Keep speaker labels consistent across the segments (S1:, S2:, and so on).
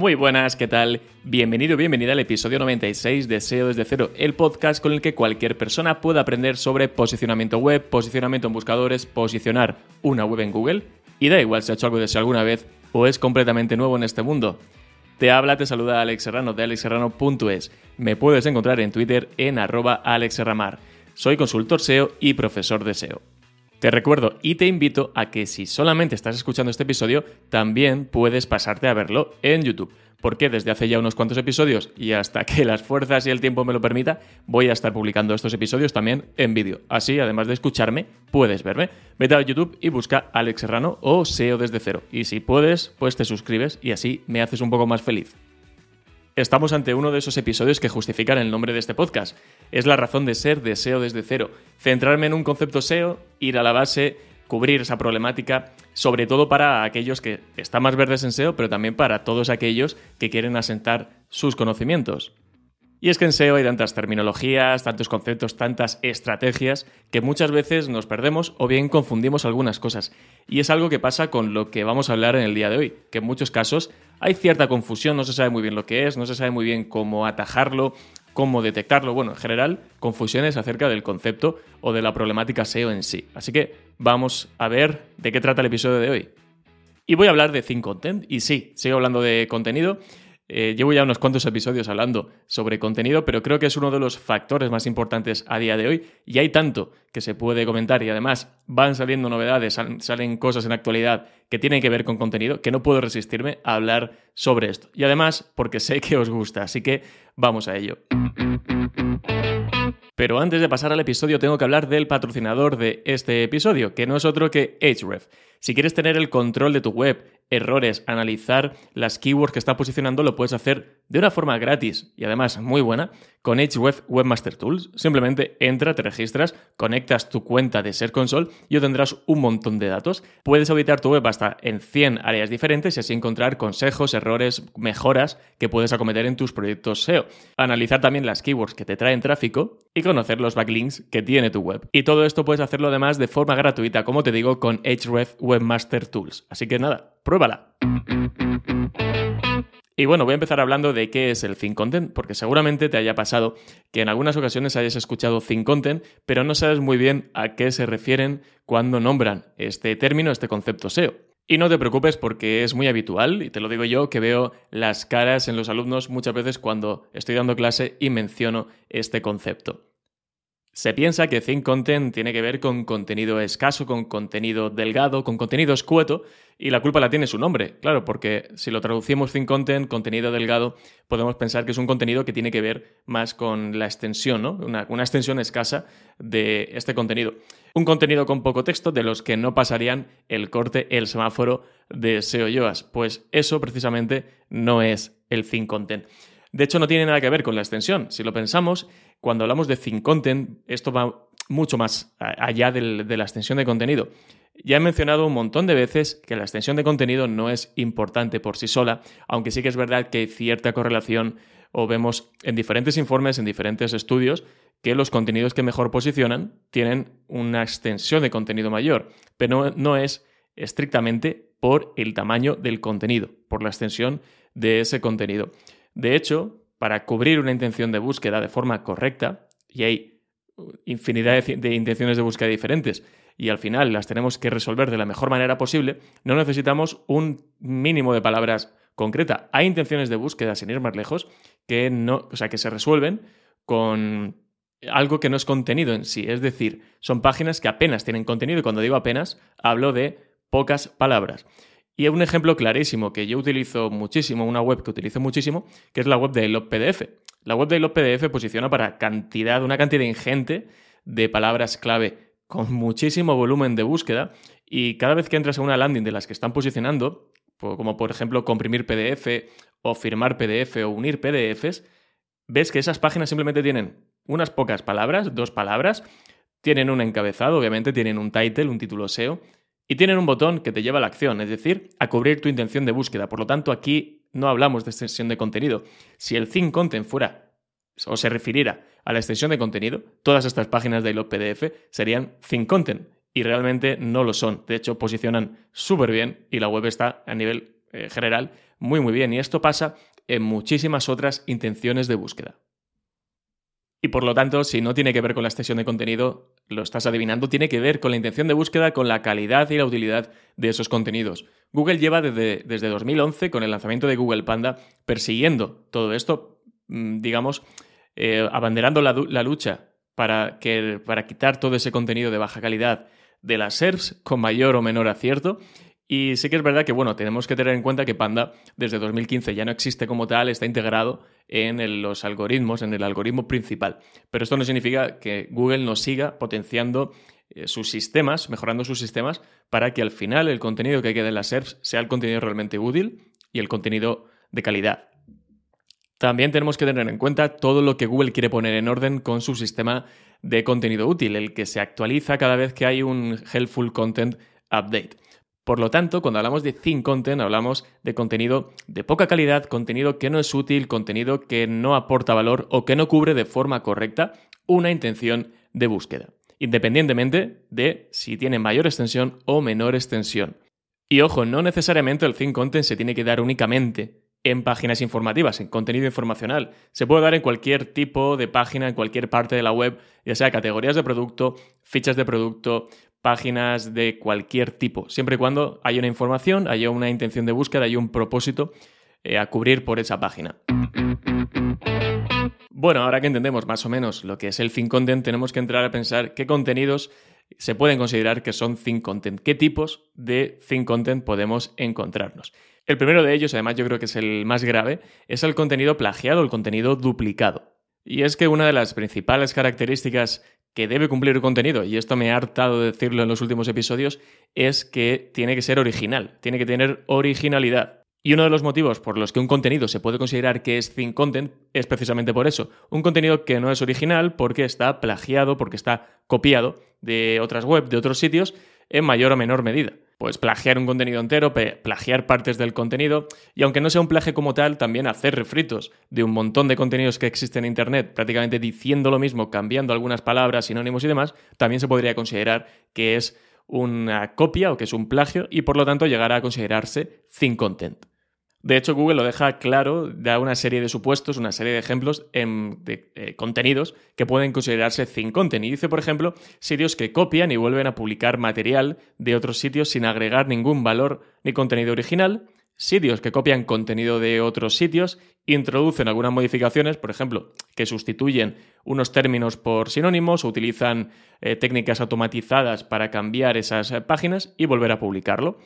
S1: Muy buenas, ¿qué tal? Bienvenido, bienvenida al episodio 96 de SEO desde cero, el podcast con el que cualquier persona puede aprender sobre posicionamiento web, posicionamiento en buscadores, posicionar una web en Google, y da igual si ha hecho algo de eso alguna vez o es completamente nuevo en este mundo. Te habla, te saluda Alex Serrano de alexserrano.es. Me puedes encontrar en Twitter en arroba. Soy consultor SEO y profesor de SEO. Te recuerdo y te invito a que si solamente estás escuchando este episodio, también puedes pasarte a verlo en YouTube, porque desde hace ya unos cuantos episodios y hasta que las fuerzas y el tiempo me lo permita, voy a estar publicando estos episodios también en vídeo. Así, además de escucharme, puedes verme. Vete a YouTube y busca Alex Serrano o SEO desde cero. Y si puedes, pues te suscribes y así me haces un poco más feliz. Estamos ante uno de esos episodios que justifican el nombre de este podcast. Es la razón de ser de SEO desde cero. Centrarme en un concepto SEO, ir a la base, cubrir esa problemática, sobre todo para aquellos que están más verdes en SEO, pero también para todos aquellos que quieren asentar sus conocimientos. Y es que en SEO hay tantas terminologías, tantos conceptos, tantas estrategias que muchas veces nos perdemos o bien confundimos algunas cosas. Y es algo que pasa con lo que vamos a hablar en el día de hoy, que en muchos casos hay cierta confusión, no se sabe muy bien lo que es, no se sabe muy bien cómo atajarlo, cómo detectarlo, bueno, en general, confusiones acerca del concepto o de la problemática SEO en sí. Así que vamos a ver de qué trata el episodio de hoy. Y voy a hablar de Think Content, y sí, sigo hablando de contenido, eh, llevo ya unos cuantos episodios hablando sobre contenido, pero creo que es uno de los factores más importantes a día de hoy y hay tanto que se puede comentar y además van saliendo novedades, salen cosas en actualidad que tienen que ver con contenido que no puedo resistirme a hablar sobre esto. Y además porque sé que os gusta, así que vamos a ello. Pero antes de pasar al episodio tengo que hablar del patrocinador de este episodio, que no es otro que Ahref. Si quieres tener el control de tu web, errores, analizar las keywords que está posicionando, lo puedes hacer de una forma gratis y además muy buena con Href Webmaster Tools. Simplemente entra, te registras, conectas tu cuenta de Ser Console y obtendrás un montón de datos. Puedes auditar tu web hasta en 100 áreas diferentes y así encontrar consejos, errores, mejoras que puedes acometer en tus proyectos SEO. Analizar también las keywords que te traen tráfico y conocer los backlinks que tiene tu web. Y todo esto puedes hacerlo además de forma gratuita, como te digo, con Href Webmaster Tools. Así que nada, pruébala. Y bueno, voy a empezar hablando de qué es el Think Content, porque seguramente te haya pasado que en algunas ocasiones hayas escuchado Think Content, pero no sabes muy bien a qué se refieren cuando nombran este término, este concepto SEO. Y no te preocupes porque es muy habitual, y te lo digo yo, que veo las caras en los alumnos muchas veces cuando estoy dando clase y menciono este concepto. Se piensa que Think Content tiene que ver con contenido escaso, con contenido delgado, con contenido escueto, y la culpa la tiene su nombre, claro, porque si lo traducimos Think Content, contenido delgado, podemos pensar que es un contenido que tiene que ver más con la extensión, ¿no? Una, una extensión escasa de este contenido. Un contenido con poco texto de los que no pasarían el corte, el semáforo de SEO Yoas. Pues eso precisamente no es el Think Content. De hecho, no tiene nada que ver con la extensión. Si lo pensamos, cuando hablamos de Think Content, esto va mucho más allá de la extensión de contenido. Ya he mencionado un montón de veces que la extensión de contenido no es importante por sí sola, aunque sí que es verdad que hay cierta correlación o vemos en diferentes informes, en diferentes estudios, que los contenidos que mejor posicionan tienen una extensión de contenido mayor, pero no es estrictamente por el tamaño del contenido, por la extensión de ese contenido. De hecho, para cubrir una intención de búsqueda de forma correcta, y hay infinidad de, intenciones de búsqueda diferentes, y al final las tenemos que resolver de la mejor manera posible, no necesitamos un mínimo de palabras concreta. Hay intenciones de búsqueda, sin ir más lejos, que no, o sea, que se resuelven con algo que no es contenido en sí. Es decir, son páginas que apenas tienen contenido, y cuando digo apenas, hablo de pocas palabras. Y un ejemplo clarísimo que yo utilizo muchísimo, una web que utilizo muchísimo, que es la web de Elop PDF. La web de Elop PDF posiciona para cantidad, una cantidad ingente de palabras clave con muchísimo volumen de búsqueda y cada vez que entras a una landing de las que están posicionando, como por ejemplo comprimir PDF o firmar PDF o unir PDFs, ves que esas páginas simplemente tienen unas pocas palabras, dos palabras, tienen un encabezado, obviamente tienen un title, un título SEO, y tienen un botón que te lleva a la acción, es decir, a cubrir tu intención de búsqueda. Por lo tanto, aquí no hablamos de extensión de contenido. Si el thin content fuera o se refiriera a la extensión de contenido, todas estas páginas de PDF serían thin content y realmente no lo son. De hecho, posicionan súper bien y la web está a nivel eh, general muy muy bien. Y esto pasa en muchísimas otras intenciones de búsqueda. Y por lo tanto, si no tiene que ver con la extensión de contenido, lo estás adivinando, tiene que ver con la intención de búsqueda, con la calidad y la utilidad de esos contenidos. Google lleva desde, desde 2011, con el lanzamiento de Google Panda, persiguiendo todo esto, mm, digamos, eh, abanderando la, la lucha para, que, para quitar todo ese contenido de baja calidad de las SERPs con mayor o menor acierto y sí que es verdad que, bueno, tenemos que tener en cuenta que Panda desde 2015 ya no existe como tal, está integrado en los algoritmos, en el algoritmo principal. Pero esto no significa que Google no siga potenciando eh, sus sistemas, mejorando sus sistemas, para que al final el contenido que quede en las SERPs sea el contenido realmente útil y el contenido de calidad. También tenemos que tener en cuenta todo lo que Google quiere poner en orden con su sistema de contenido útil, el que se actualiza cada vez que hay un Helpful Content Update. Por lo tanto, cuando hablamos de thin content, hablamos de contenido de poca calidad, contenido que no es útil, contenido que no aporta valor o que no cubre de forma correcta una intención de búsqueda, independientemente de si tiene mayor extensión o menor extensión. Y ojo, no necesariamente el thin content se tiene que dar únicamente en páginas informativas, en contenido informacional. Se puede dar en cualquier tipo de página, en cualquier parte de la web, ya sea categorías de producto, fichas de producto, páginas de cualquier tipo, siempre y cuando haya una información, haya una intención de búsqueda, haya un propósito eh, a cubrir por esa página. Bueno, ahora que entendemos más o menos lo que es el thin content, tenemos que entrar a pensar qué contenidos se pueden considerar que son thin content, qué tipos de thin content podemos encontrarnos. El primero de ellos, además yo creo que es el más grave, es el contenido plagiado, el contenido duplicado. Y es que una de las principales características que debe cumplir el contenido, y esto me ha hartado de decirlo en los últimos episodios, es que tiene que ser original, tiene que tener originalidad. Y uno de los motivos por los que un contenido se puede considerar que es thin content es precisamente por eso. Un contenido que no es original porque está plagiado, porque está copiado de otras webs, de otros sitios, en mayor o menor medida pues plagiar un contenido entero, plagiar partes del contenido y aunque no sea un plagio como tal, también hacer refritos de un montón de contenidos que existen en Internet, prácticamente diciendo lo mismo, cambiando algunas palabras, sinónimos y demás, también se podría considerar que es una copia o que es un plagio y por lo tanto llegará a considerarse thin content. De hecho, Google lo deja claro, da una serie de supuestos, una serie de ejemplos de eh, contenidos que pueden considerarse thin content. Y dice, por ejemplo, sitios que copian y vuelven a publicar material de otros sitios sin agregar ningún valor ni contenido original, sitios que copian contenido de otros sitios, introducen algunas modificaciones, por ejemplo, que sustituyen unos términos por sinónimos o utilizan eh, técnicas automatizadas para cambiar esas eh, páginas y volver a publicarlo.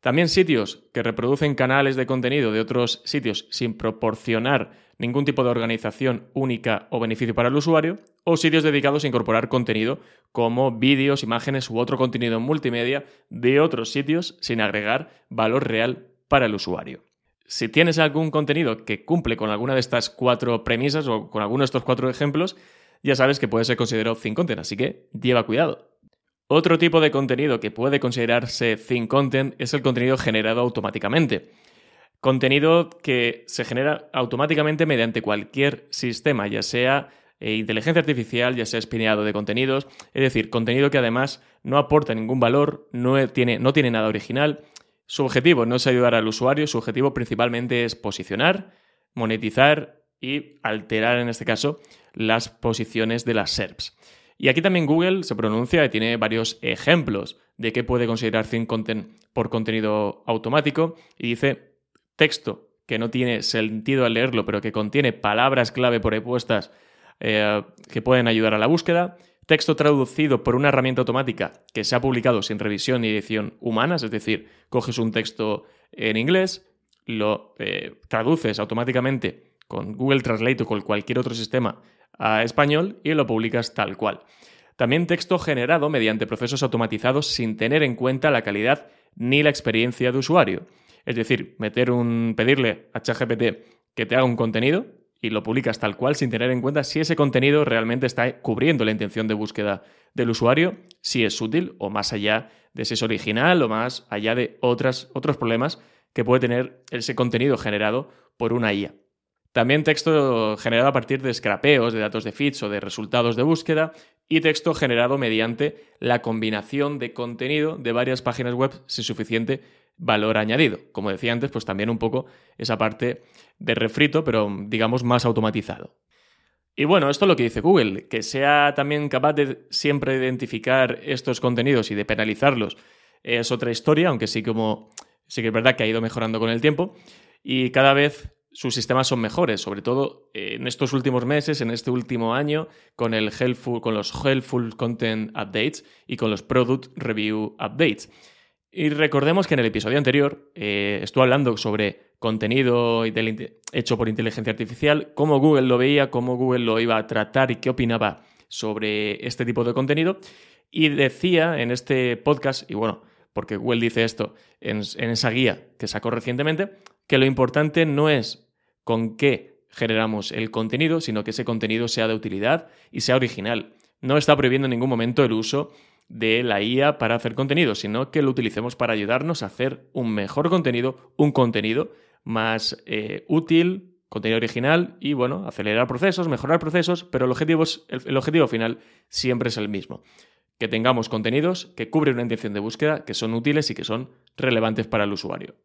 S1: También sitios que reproducen canales de contenido de otros sitios sin proporcionar ningún tipo de organización única o beneficio para el usuario, o sitios dedicados a incorporar contenido como vídeos, imágenes u otro contenido en multimedia de otros sitios sin agregar valor real para el usuario. Si tienes algún contenido que cumple con alguna de estas cuatro premisas o con alguno de estos cuatro ejemplos, ya sabes que puede ser considerado thin content, así que lleva cuidado. Otro tipo de contenido que puede considerarse thin content es el contenido generado automáticamente. Contenido que se genera automáticamente mediante cualquier sistema, ya sea eh, inteligencia artificial, ya sea espineado de contenidos, es decir, contenido que además no aporta ningún valor, no tiene, no tiene nada original. Su objetivo no es ayudar al usuario, su objetivo principalmente es posicionar, monetizar y alterar, en este caso, las posiciones de las SERPs. Y aquí también Google se pronuncia y tiene varios ejemplos de qué puede considerar thin content por contenido automático y dice texto que no tiene sentido al leerlo, pero que contiene palabras clave por eh, que pueden ayudar a la búsqueda, texto traducido por una herramienta automática que se ha publicado sin revisión ni edición humanas, es decir, coges un texto en inglés, lo eh, traduces automáticamente con Google Translate o con cualquier otro sistema a español y lo publicas tal cual. También texto generado mediante procesos automatizados sin tener en cuenta la calidad ni la experiencia de usuario. Es decir, meter un, pedirle a ChatGPT que te haga un contenido y lo publicas tal cual sin tener en cuenta si ese contenido realmente está cubriendo la intención de búsqueda del usuario, si es útil o más allá de si es original o más allá de otras, otros problemas que puede tener ese contenido generado por una IA. También texto generado a partir de scrapeos de datos de feeds o de resultados de búsqueda y texto generado mediante la combinación de contenido de varias páginas web sin suficiente valor añadido. Como decía antes, pues también un poco esa parte de refrito, pero digamos más automatizado. Y bueno, esto es lo que dice Google, que sea también capaz de siempre identificar estos contenidos y de penalizarlos es otra historia, aunque sí como sí que es verdad que ha ido mejorando con el tiempo y cada vez sus sistemas son mejores, sobre todo eh, en estos últimos meses, en este último año, con, el helpful, con los Helpful Content Updates y con los Product Review Updates. Y recordemos que en el episodio anterior eh, estuve hablando sobre contenido hecho por inteligencia artificial, cómo Google lo veía, cómo Google lo iba a tratar y qué opinaba sobre este tipo de contenido. Y decía en este podcast, y bueno, porque Google dice esto en, en esa guía que sacó recientemente, que lo importante no es con qué generamos el contenido, sino que ese contenido sea de utilidad y sea original. No está prohibiendo en ningún momento el uso de la IA para hacer contenido, sino que lo utilicemos para ayudarnos a hacer un mejor contenido, un contenido más eh, útil, contenido original y, bueno, acelerar procesos, mejorar procesos, pero el objetivo, el objetivo final siempre es el mismo. Que tengamos contenidos que cubren una intención de búsqueda, que son útiles y que son relevantes para el usuario.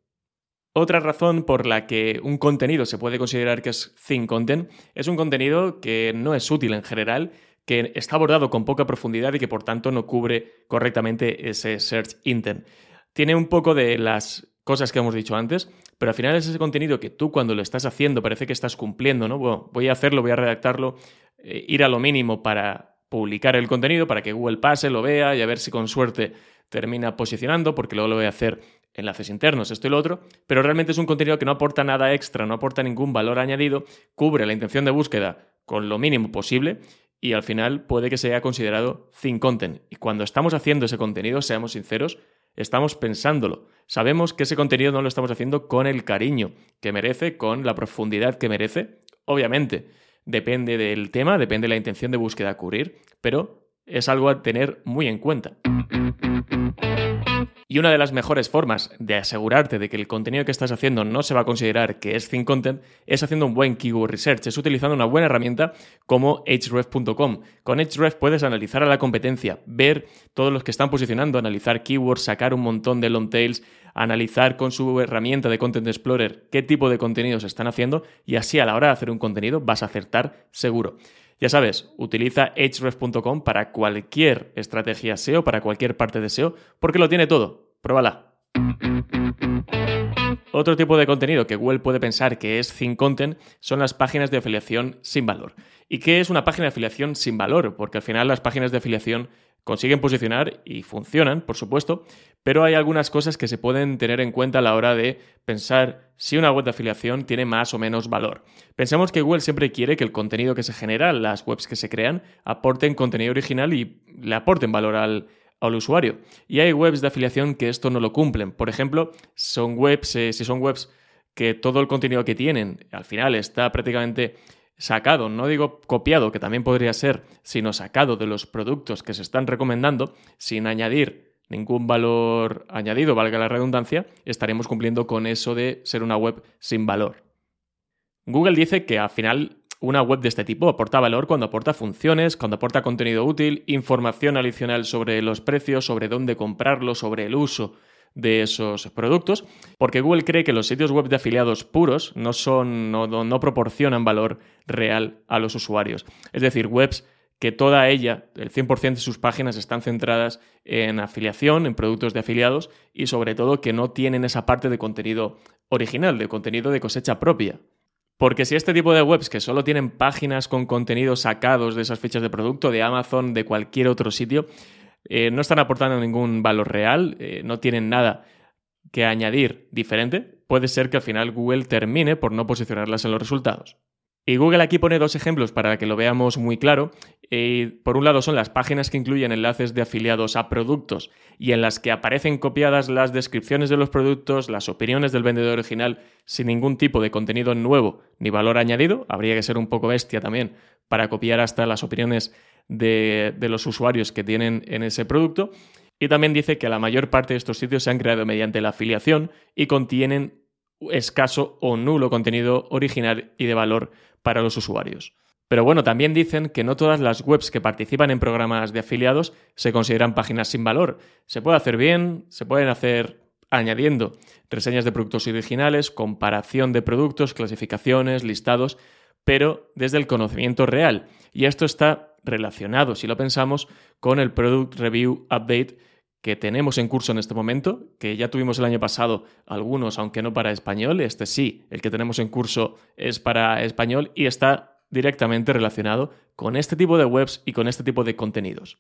S1: Otra razón por la que un contenido se puede considerar que es thin content es un contenido que no es útil en general, que está abordado con poca profundidad y que por tanto no cubre correctamente ese search intent. Tiene un poco de las cosas que hemos dicho antes, pero al final es ese contenido que tú cuando lo estás haciendo parece que estás cumpliendo, ¿no? Bueno, voy a hacerlo, voy a redactarlo, eh, ir a lo mínimo para publicar el contenido, para que Google pase, lo vea y a ver si con suerte termina posicionando, porque luego lo voy a hacer enlaces internos, esto y lo otro, pero realmente es un contenido que no aporta nada extra, no aporta ningún valor añadido, cubre la intención de búsqueda con lo mínimo posible y al final puede que sea considerado thin content. Y cuando estamos haciendo ese contenido, seamos sinceros, estamos pensándolo. Sabemos que ese contenido no lo estamos haciendo con el cariño que merece, con la profundidad que merece. Obviamente, depende del tema, depende de la intención de búsqueda a cubrir, pero es algo a tener muy en cuenta. Y una de las mejores formas de asegurarte de que el contenido que estás haciendo no se va a considerar que es thin content es haciendo un buen keyword research, es utilizando una buena herramienta como href.com. Con href puedes analizar a la competencia, ver todos los que están posicionando, analizar keywords, sacar un montón de long tails, analizar con su herramienta de Content Explorer qué tipo de contenidos están haciendo y así a la hora de hacer un contenido vas a acertar seguro. Ya sabes, utiliza href.com para cualquier estrategia SEO, para cualquier parte de SEO, porque lo tiene todo. Pruébala. Otro tipo de contenido que Google puede pensar que es thin content son las páginas de afiliación sin valor. ¿Y qué es una página de afiliación sin valor? Porque al final las páginas de afiliación consiguen posicionar y funcionan, por supuesto, pero hay algunas cosas que se pueden tener en cuenta a la hora de pensar si una web de afiliación tiene más o menos valor. Pensemos que Google siempre quiere que el contenido que se genera, las webs que se crean, aporten contenido original y le aporten valor al, usuario. Y hay webs de afiliación que esto no lo cumplen. Por ejemplo, son webs, eh, si son webs que todo el contenido que tienen al final está prácticamente sacado, no digo copiado, que también podría ser, sino sacado de los productos que se están recomendando, sin añadir ningún valor añadido, valga la redundancia, estaremos cumpliendo con eso de ser una web sin valor. Google dice que al final una web de este tipo aporta valor cuando aporta funciones, cuando aporta contenido útil, información adicional sobre los precios, sobre dónde comprarlo, sobre el uso de esos productos, porque Google cree que los sitios web de afiliados puros no, son, no, proporcionan valor real a los usuarios. Es decir, webs que toda ella, el 100% de sus páginas están centradas en afiliación, en productos de afiliados y sobre todo que no tienen esa parte de contenido original, de contenido de cosecha propia. Porque si este tipo de webs que solo tienen páginas con contenidos sacados de esas fichas de producto, de Amazon, de cualquier otro sitio, eh, no están aportando ningún valor real, eh, no tienen nada que añadir diferente, puede ser que al final Google termine por no posicionarlas en los resultados. Y Google aquí pone dos ejemplos para que lo veamos muy claro. por un lado son las páginas que incluyen enlaces de afiliados a productos y en las que aparecen copiadas las descripciones de los productos, las opiniones del vendedor original sin ningún tipo de contenido nuevo ni valor añadido. Habría que ser un poco bestia también para copiar hasta las opiniones de, de los usuarios que tienen en ese producto. Y también dice que la mayor parte de estos sitios se han creado mediante la afiliación y contienen escaso o nulo contenido original y de valor para los usuarios. Pero bueno, también dicen que no todas las webs que participan en programas de afiliados se consideran páginas sin valor. Se puede hacer bien, se pueden hacer añadiendo reseñas de productos originales, comparación de productos, clasificaciones, listados, pero desde el conocimiento real. Y esto está relacionado, si lo pensamos, con el Product Review Update que tenemos en curso en este momento, que ya tuvimos el año pasado algunos, aunque no para español, este sí, el que tenemos en curso es para español y está directamente relacionado con este tipo de webs y con este tipo de contenidos.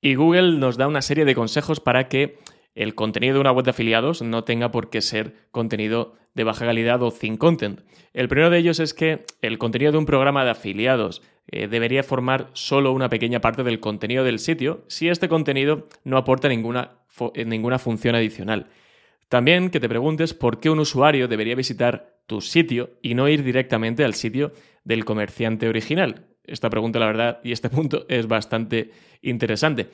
S1: Y Google nos da una serie de consejos para que el contenido de una web de afiliados no tenga por qué ser contenido de baja calidad o thin content. El primero de ellos es que el contenido de un programa de afiliados eh, debería formar solo una pequeña parte del contenido del sitio si este contenido no aporta ninguna, eh, ninguna función adicional. También que te preguntes por qué un usuario debería visitar tu sitio y no ir directamente al sitio del comerciante original. Esta pregunta, la verdad, y este punto es bastante interesante.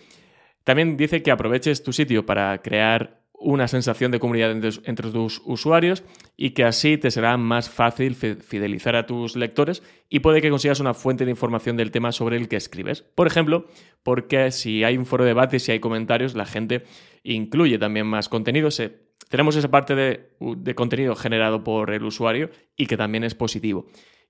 S1: También dice que aproveches tu sitio para crear una sensación de comunidad entre, tus usuarios y que así te será más fácil fidelizar a tus lectores y puede que consigas una fuente de información del tema sobre el que escribes. Por ejemplo, porque si hay un foro de debate, si hay comentarios, la gente incluye también más contenido. tenemos esa parte de, de contenido generado por el usuario y que también es positivo.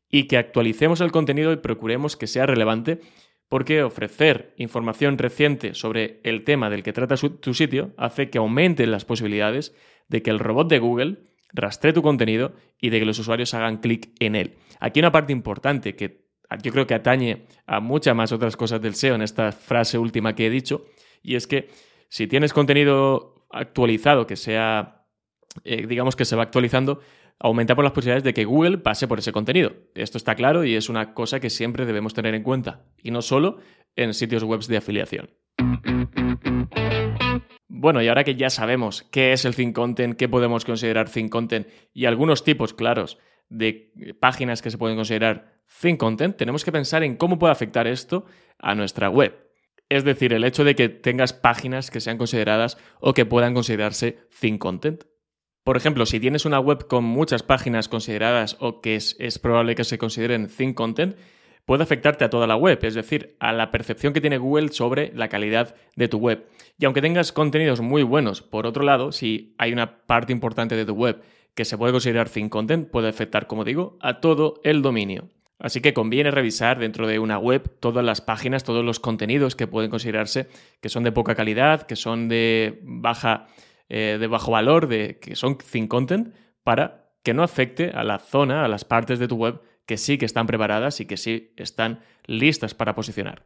S1: Y que actualicemos el contenido y procuremos que sea relevante porque ofrecer información reciente sobre el tema del que trata tu sitio hace que aumenten las posibilidades de que el robot de Google rastree tu contenido y de que los usuarios hagan clic en él. Aquí una parte importante que yo creo que atañe a muchas más otras cosas del SEO en esta frase última que he dicho, y es que si tienes contenido actualizado que sea, eh, digamos que se va actualizando, aumentamos las posibilidades de que Google pase por ese contenido. Esto está claro y es una cosa que siempre debemos tener en cuenta, y no solo en sitios web de afiliación. Bueno, y ahora que ya sabemos qué es el Think Content, qué podemos considerar Think Content y algunos tipos claros de páginas que se pueden considerar Think Content, tenemos que pensar en cómo puede afectar esto a nuestra web. Es decir, el hecho de que tengas páginas que sean consideradas o que puedan considerarse Think Content. Por ejemplo, si tienes una web con muchas páginas consideradas o que es, probable que se consideren thin content, puede afectarte a toda la web, es decir, a la percepción que tiene Google sobre la calidad de tu web. Y aunque tengas contenidos muy buenos, por otro lado, si hay una parte importante de tu web que se puede considerar thin content, puede afectar, como digo, a todo el dominio. Así que conviene revisar dentro de una web todas las páginas, todos los contenidos que pueden considerarse que son de poca calidad, que son de baja eh, de bajo valor, de, que son thin content, para que no afecte a la zona, a las partes de tu web que sí que están preparadas y que sí están listas para posicionar.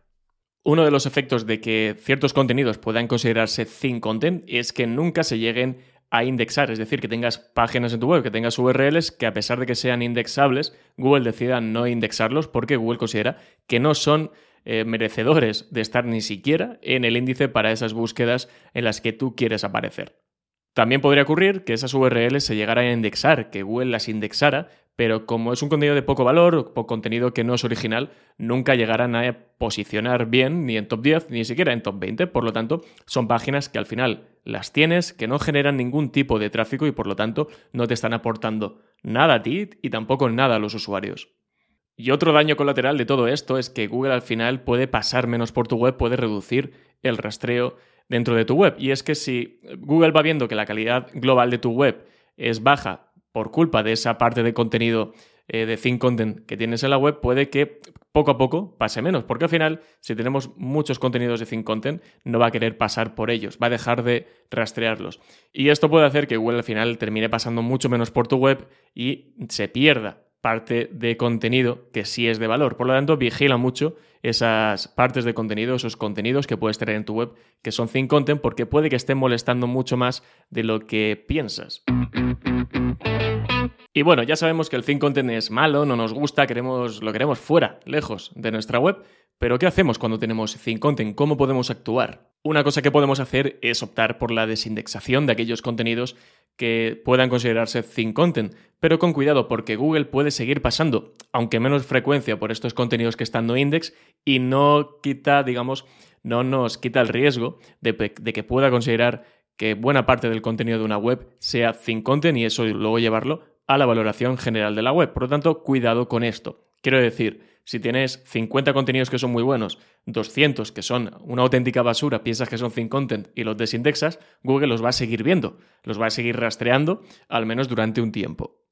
S1: Uno de los efectos de que ciertos contenidos puedan considerarse thin content es que nunca se lleguen a indexar, es decir, que tengas páginas en tu web, que tengas URLs que a pesar de que sean indexables, Google decida no indexarlos porque Google considera que no son eh, merecedores de estar ni siquiera en el índice para esas búsquedas en las que tú quieres aparecer. También podría ocurrir que esas URLs se llegaran a indexar, que Google las indexara, pero como es un contenido de poco valor o contenido que no es original, nunca llegarán a posicionar bien ni en top 10 ni siquiera en top 20. Por lo tanto, son páginas que al final las tienes, que no generan ningún tipo de tráfico y por lo tanto no te están aportando nada a ti y tampoco nada a los usuarios. Y otro daño colateral de todo esto es que Google al final puede pasar menos por tu web, puede reducir el rastreo dentro de tu web. Y es que si Google va viendo que la calidad global de tu web es baja por culpa de esa parte de contenido eh, de thin content que tienes en la web, puede que poco a poco pase menos, porque al final, si tenemos muchos contenidos de thin content, no va a querer pasar por ellos, va a dejar de rastrearlos. Y esto puede hacer que Google al final termine pasando mucho menos por tu web y se pierda parte de contenido que sí es de valor. Por lo tanto, vigila mucho esas partes de contenido, esos contenidos que puedes tener en tu web que son thin content porque puede que estén molestando mucho más de lo que piensas. Y bueno, ya sabemos que el thin content es malo, no nos gusta, queremos, lo queremos fuera, lejos de nuestra web, pero ¿qué hacemos cuando tenemos thin content? ¿Cómo podemos actuar? Una cosa que podemos hacer es optar por la desindexación de aquellos contenidos que puedan considerarse thin content, pero con cuidado porque Google puede seguir pasando, aunque menos frecuencia por estos contenidos que están no index y no quita, digamos, no nos quita el riesgo de, que pueda considerar que buena parte del contenido de una web sea thin content y eso luego llevarlo a la valoración general de la web. Por lo tanto, cuidado con esto. Quiero decir, si tienes 50 contenidos que son muy buenos, 200 que son una auténtica basura, piensas que son thin content y los desindexas, Google los va a seguir viendo, los va a seguir rastreando, al menos durante un tiempo.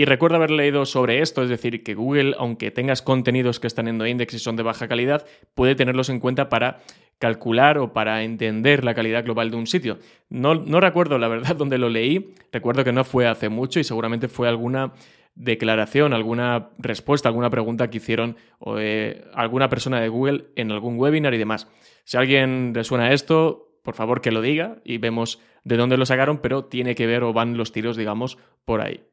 S1: Y recuerdo haber leído sobre esto, es decir, que Google, aunque tengas contenidos que están en index y son de baja calidad, puede tenerlos en cuenta para calcular o para entender la calidad global de un sitio. No, no recuerdo la verdad dónde lo leí, recuerdo que no fue hace mucho y seguramente fue alguna declaración, alguna respuesta, alguna pregunta que hicieron eh, alguna persona de Google en algún webinar y demás. Si a alguien le suena esto, por favor que lo diga y vemos de dónde lo sacaron, pero tiene que ver o van los tiros, digamos, por ahí.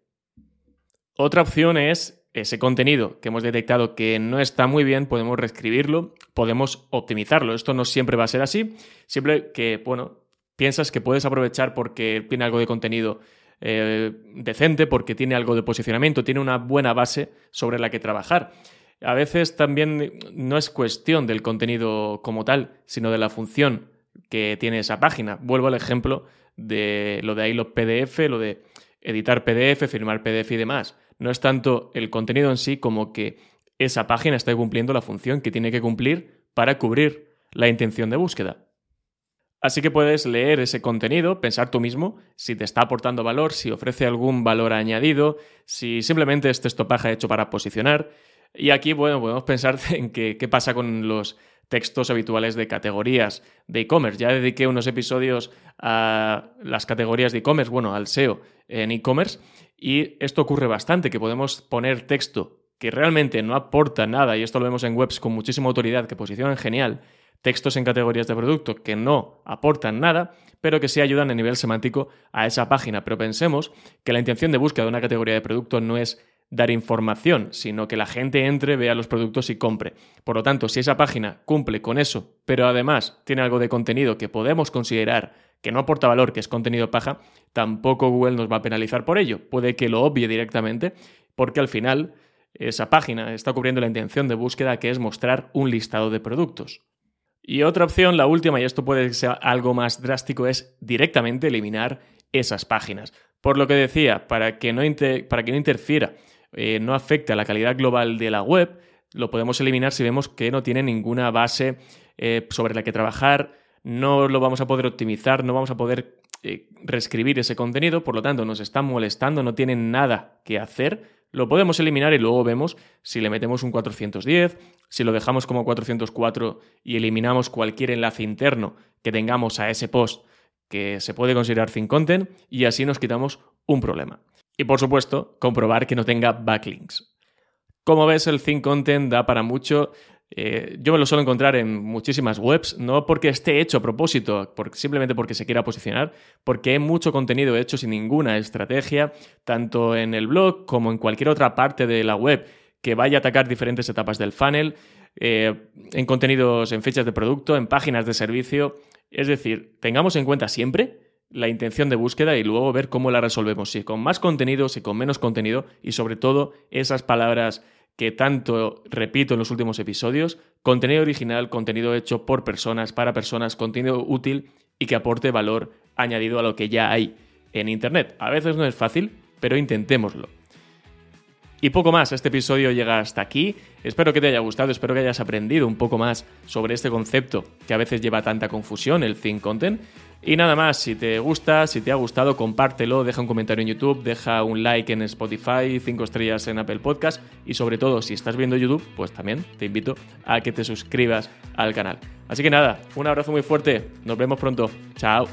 S1: Otra opción es ese contenido que hemos detectado que no está muy bien, podemos reescribirlo, podemos optimizarlo. Esto no siempre va a ser así, siempre que, bueno, piensas que puedes aprovechar porque tiene algo de contenido eh, decente porque tiene algo de posicionamiento, tiene una buena base sobre la que trabajar. A veces también no es cuestión del contenido como tal, sino de la función que tiene esa página. Vuelvo al ejemplo de lo de ahí los PDF, lo de editar PDF, firmar PDF y demás. No es tanto el contenido en sí como que esa página esté cumpliendo la función que tiene que cumplir para cubrir la intención de búsqueda. Así que puedes leer ese contenido, pensar tú mismo si te está aportando valor, si ofrece algún valor añadido, si simplemente es texto hecho para posicionar. Y aquí, bueno, podemos pensar en qué pasa con los textos habituales de categorías de e-commerce. Ya dediqué unos episodios a las categorías de e-commerce, bueno, al SEO en e-commerce, y esto ocurre bastante, que podemos poner texto que realmente no aporta nada, y esto lo vemos en webs con muchísima autoridad, que posicionan genial, textos en categorías de producto que no aportan nada, pero que sí ayudan a nivel semántico a esa página. Pero pensemos que la intención de búsqueda de una categoría de producto no es dar información, sino que la gente entre, vea los productos y compre. Por lo tanto, si esa página cumple con eso, pero además tiene algo de contenido que podemos considerar que no aporta valor, que es contenido paja, tampoco Google nos va a penalizar por ello. Puede que lo obvie directamente, porque al final esa página está cubriendo la intención de búsqueda que es mostrar un listado de productos. Y otra opción, la última, y esto puede ser algo más drástico, es directamente eliminar esas páginas. Por lo que decía, para que no, para que no interfiera, eh, no afecte a la calidad global de la web, lo podemos eliminar si vemos que no tiene ninguna base eh, sobre la que trabajar, no lo vamos a poder optimizar, no vamos a poder eh, reescribir ese contenido, por lo tanto nos están molestando, no tienen nada que hacer, lo podemos eliminar y luego vemos si le metemos un 410, si lo dejamos como 404 y eliminamos cualquier enlace interno que tengamos a ese post que se puede considerar thin content y así nos quitamos un problema. Y por supuesto, comprobar que no tenga backlinks. Como ves, el thin content da para mucho. Eh, yo me lo suelo encontrar en muchísimas webs, no porque esté hecho a propósito, simplemente porque se quiera posicionar, porque hay mucho contenido hecho sin ninguna estrategia, tanto en el blog como en cualquier otra parte de la web que vaya a atacar diferentes etapas del funnel, eh, en contenidos, en fechas de producto, en páginas de servicio. Es decir, tengamos en cuenta siempre la intención de búsqueda y luego ver cómo la resolvemos, si con más contenido, si con menos contenido y sobre todo esas palabras que tanto repito en los últimos episodios, contenido original, contenido hecho por personas, para personas, contenido útil y que aporte valor añadido a lo que ya hay en Internet. A veces no es fácil, pero intentémoslo. Y poco más, este episodio llega hasta aquí. Espero que te haya gustado, espero que hayas aprendido un poco más sobre este concepto que a veces lleva tanta confusión, el Think Content. Y nada más, si te gusta, si te ha gustado, compártelo, deja un comentario en YouTube, deja un like en Spotify, 5 estrellas en Apple Podcast y sobre todo si estás viendo YouTube, pues también te invito a que te suscribas al canal. Así que nada, un abrazo muy fuerte, nos vemos pronto, chao.